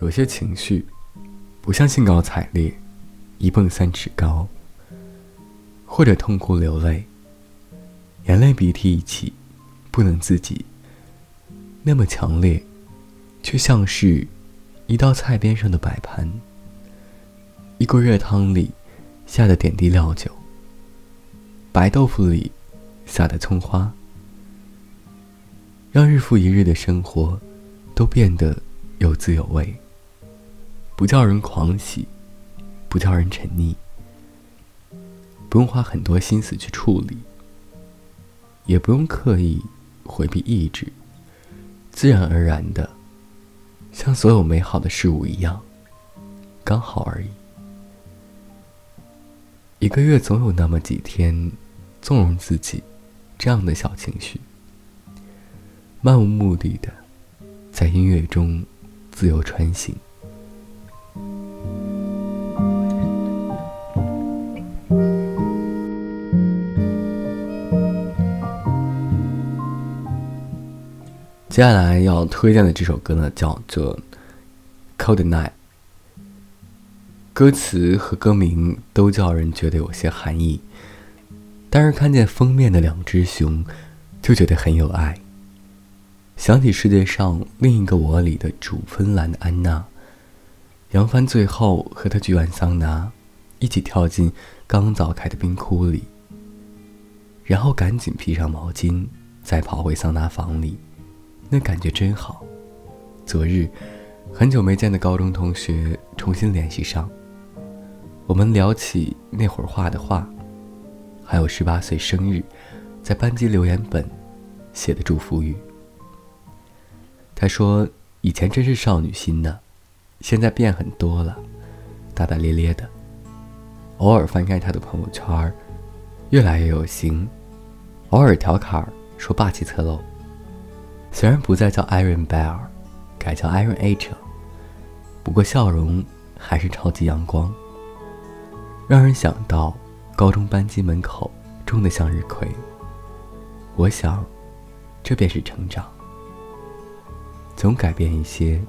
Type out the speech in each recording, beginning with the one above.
有些情绪不像兴高采烈，一蹦三尺高，或者痛哭流泪，眼泪鼻涕一起，不能自己。那么强烈，却像是一道菜边上的摆盘，一锅热汤里下的点滴料酒，白豆腐里撒的葱花，让日复一日的生活都变得有滋有味，不叫人狂喜，不叫人沉溺，不用花很多心思去处理，也不用刻意回避抑制。自然而然的，像所有美好的事物一样，刚好而已。一个月总有那么几天，纵容自己这样的小情绪，漫无目的的在音乐中自由穿行。接下来要推荐的这首歌呢，叫做《Cold Night》。歌词和歌名都叫人觉得有些寒意，但是看见封面的两只熊，就觉得很有爱。想起世界上另一个我里的主芬兰的安娜，杨帆最后和她举完桑拿，一起跳进刚凿开的冰窟里，然后赶紧披上毛巾，再跑回桑拿房里。那感觉真好。昨日，很久没见的高中同学重新联系上，我们聊起那会儿画的画，还有十八岁生日，在班级留言本写的祝福语。他说：“以前真是少女心呢，现在变很多了，大大咧咧的。偶尔翻开他的朋友圈，越来越有型，偶尔调侃说霸气侧漏。”虽然不再叫 Iron Bear，改叫 Iron Angel，不过笑容还是超级阳光，让人想到高中班级门口种的向日葵。我想，这便是成长，总改变一些，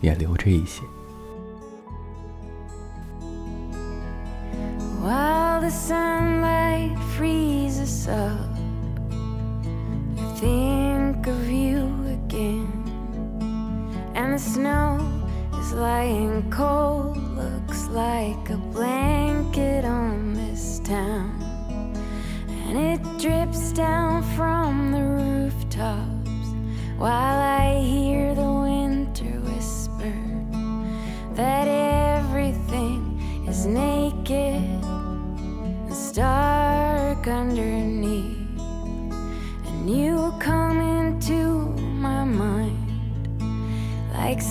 也留着一些。of And the snow is lying cold, looks like a blanket on this town. And it drips down from the rooftops while I hear the winter whisper that everything is naked and stark underneath.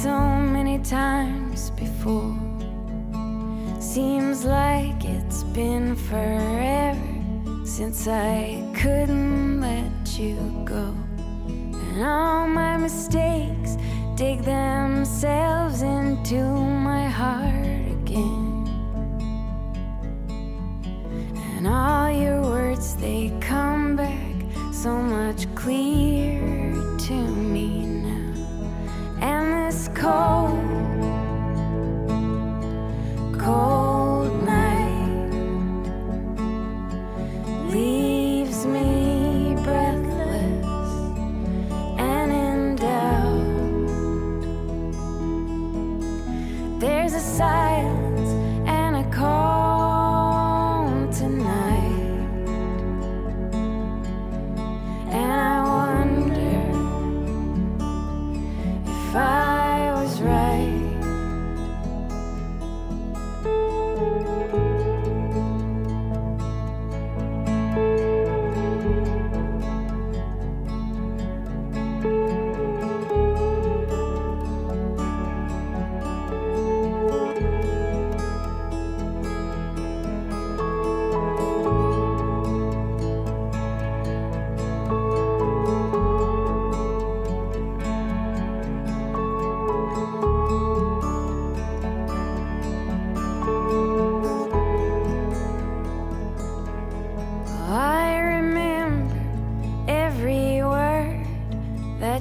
So many times before. Seems like it's been forever since I couldn't let you go. And all my mistakes dig themselves into my heart again. And all your words, they come back so much clearer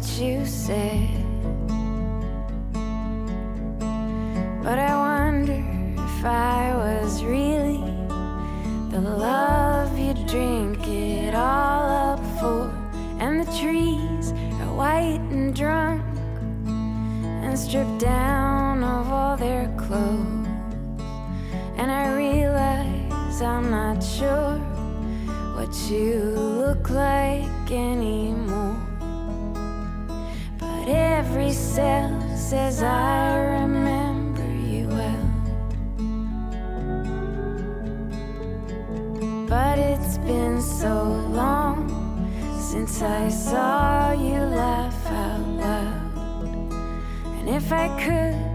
you said But I wonder if I was really the love you drink it all up for. And the trees are white and drunk and stripped down of all their clothes. And I realize I'm not sure what you look like anymore. Every cell says I remember you well. But it's been so long since I saw you laugh out loud. And if I could,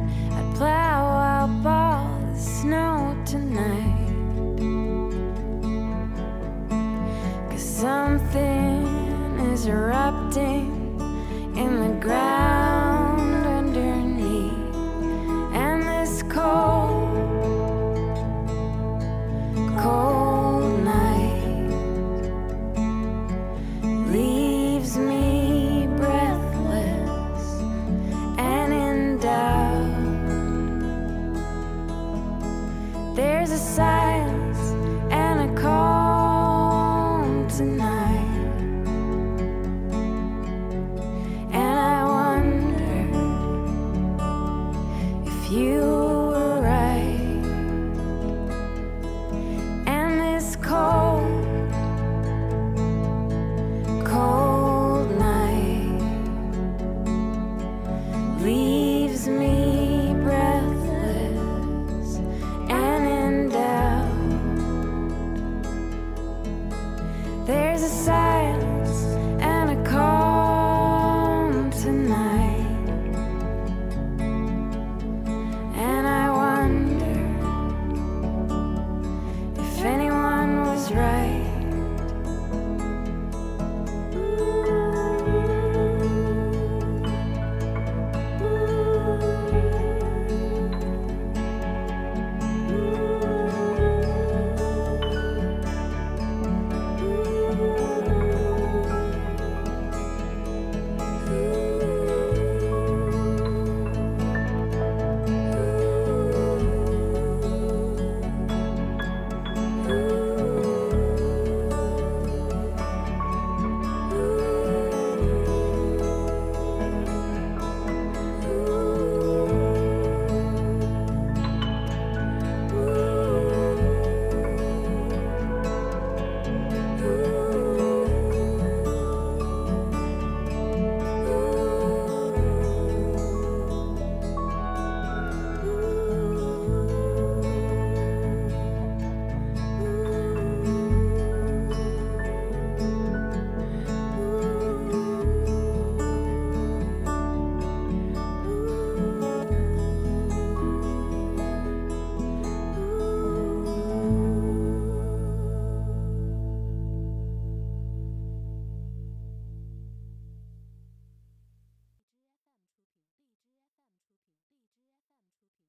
side. There's a side.